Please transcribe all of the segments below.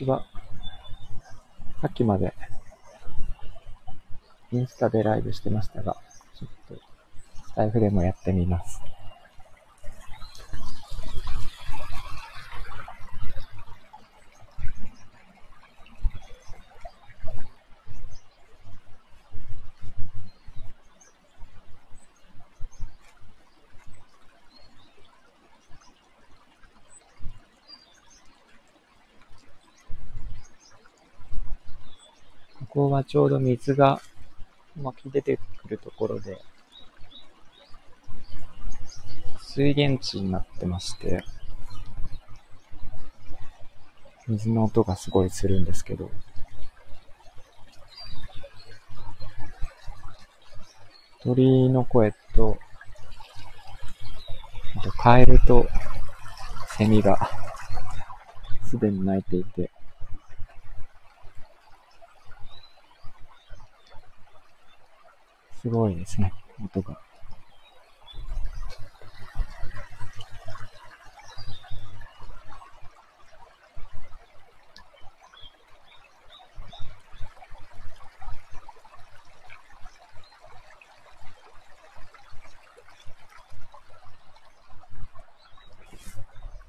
ちは。さっきまでインスタでライブしてましたが、ちょっとスタイフでもやってみます。ここはちょうど水が湧き出てくるところで、水源地になってまして、水の音がすごいするんですけど、鳥の声と、あとカエルとセミがすでに鳴いていて、すごいですね、音が。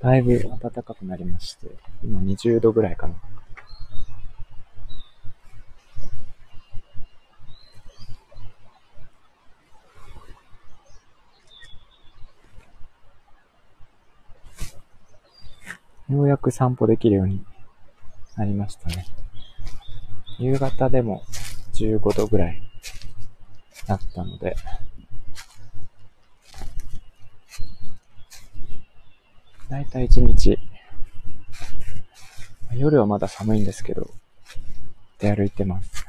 だいぶ暖かくなりまして、今20度ぐらいかな。ようやく散歩できるようになりましたね。夕方でも15度ぐらいだったので、だいたい1日、夜はまだ寒いんですけど、出歩いてます。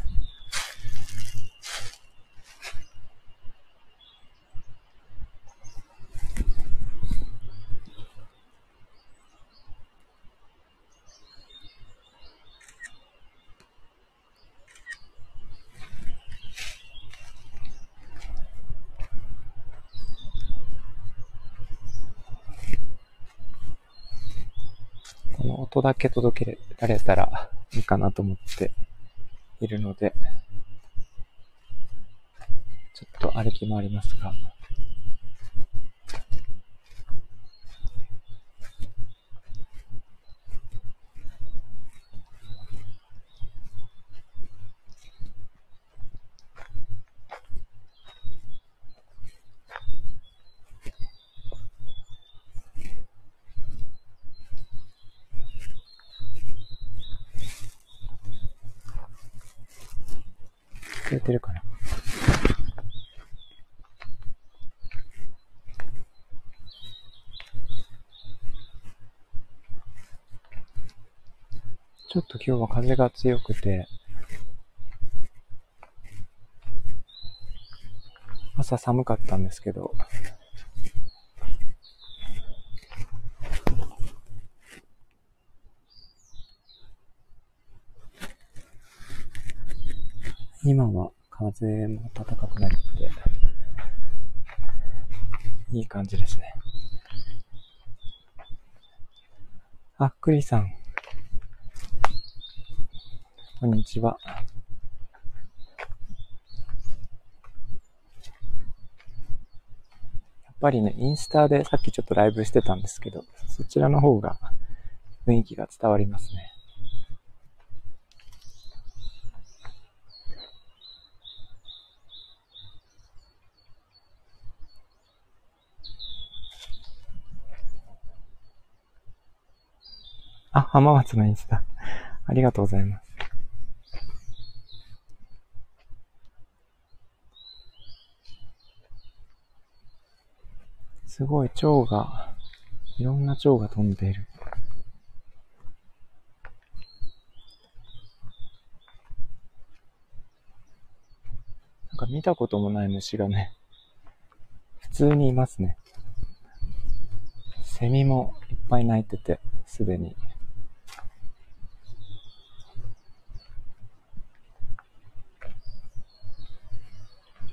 音だけ届けられたらいいかなと思っているので、ちょっと歩き回りますが、れてるかな。ちょっと今日は風が強くて、朝寒かったんですけど、今は風も暖かくなって、いい感じですね。あ、クリさん。こんにちは。やっぱりね、インスタでさっきちょっとライブしてたんですけど、そちらの方が雰囲気が伝わりますね。あ、浜松のインスタ。ありがとうございます。すごい、蝶が、いろんな蝶が飛んでいる。なんか見たこともない虫がね、普通にいますね。セミもいっぱい鳴いてて、すでに。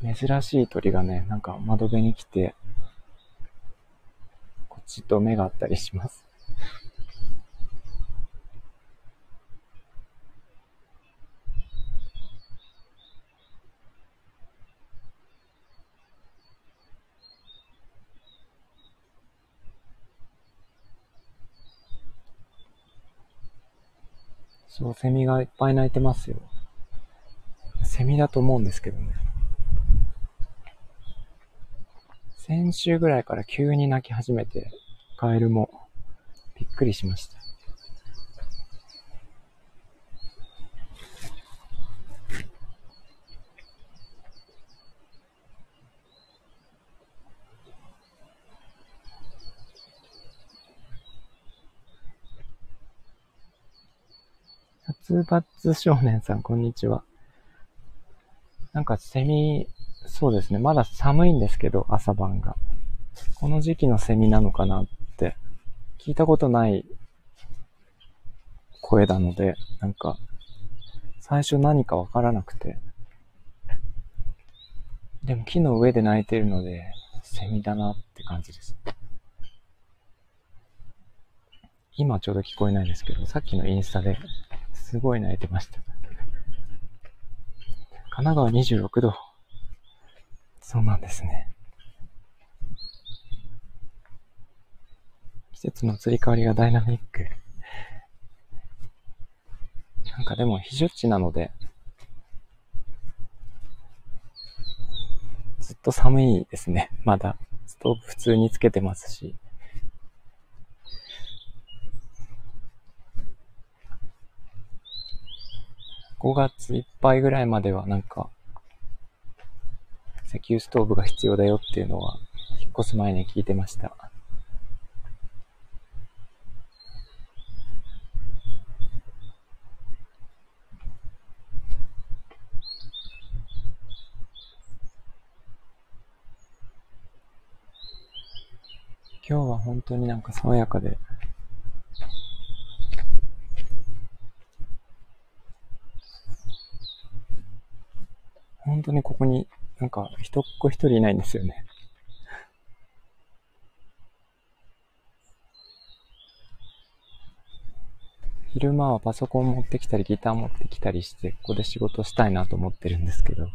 珍しい鳥がね、なんか窓辺に来て、こっちと目があったりします。そう、セミがいっぱい鳴いてますよ。セミだと思うんですけどね。先週ぐらいから急に鳴き始めて、カエルもびっくりしました。ツバッツ少年さん、こんにちは。なんかセミ、そうですね。まだ寒いんですけど、朝晩が。この時期のセミなのかなって、聞いたことない声なので、なんか、最初何かわからなくて。でも木の上で鳴いてるので、セミだなって感じです。今ちょうど聞こえないですけど、さっきのインスタですごい泣いてました。神奈川26度。そうなんですね。季節の移り変わりがダイナミック。なんかでも、非常値なので、ずっと寒いですね。まだ。ストーブ普通につけてますし。5月いっぱいぐらいまではなんか、石油ストーブが必要だよっていうのは、引っ越す前に聞いてました。今日は本当になんか爽やかで本当にここになんか人っ子一人いないんですよね。昼間はパソコン持ってきたりギター持ってきたりしてここで仕事したいなと思ってるんですけど。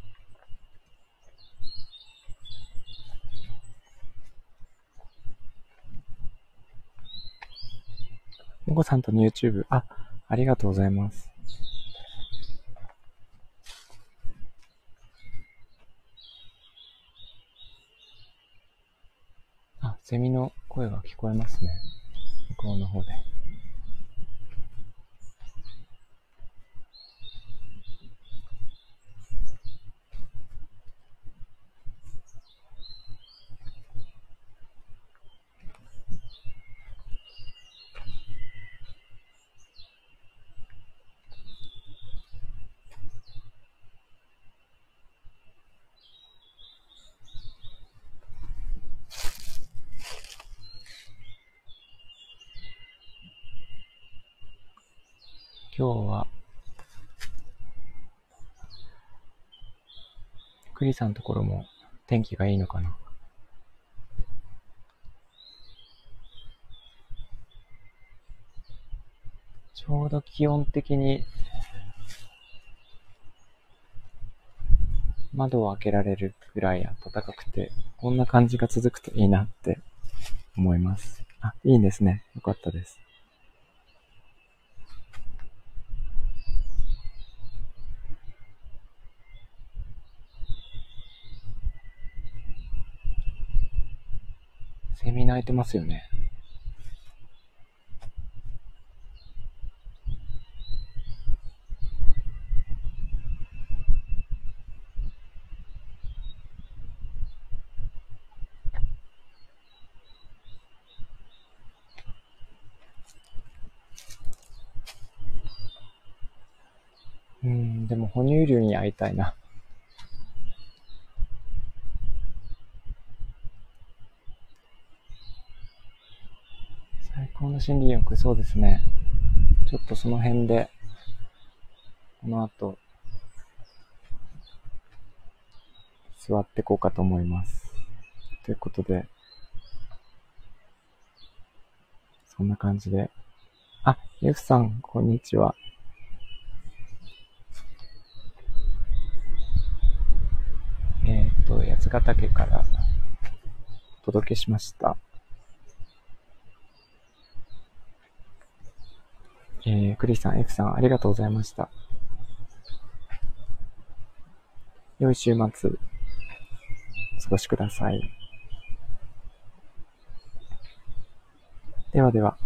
もこさんとの YouTube、あ、ありがとうございます。セミの声が聞こえますね。向こうの方で。今日は、栗さんのところも天気がいいのかな？ちょうど気温的に窓を開けられるぐらい暖かくて、こんな感じが続くといいなって思います。あ、いいんですね。よかったです。セミ鳴いてますよね。うん、でも哺乳類に会いたいな。心理欲、そうですね。ちょっとその辺で、この後、座ってこうかと思います。ということで、そんな感じで。あ、ゆふさん、こんにちは。えっ、ー、と、八ヶ岳からお届けしました。えー、クリスさん、F さん、ありがとうございました。良い週末、お過ごしください。ではでは。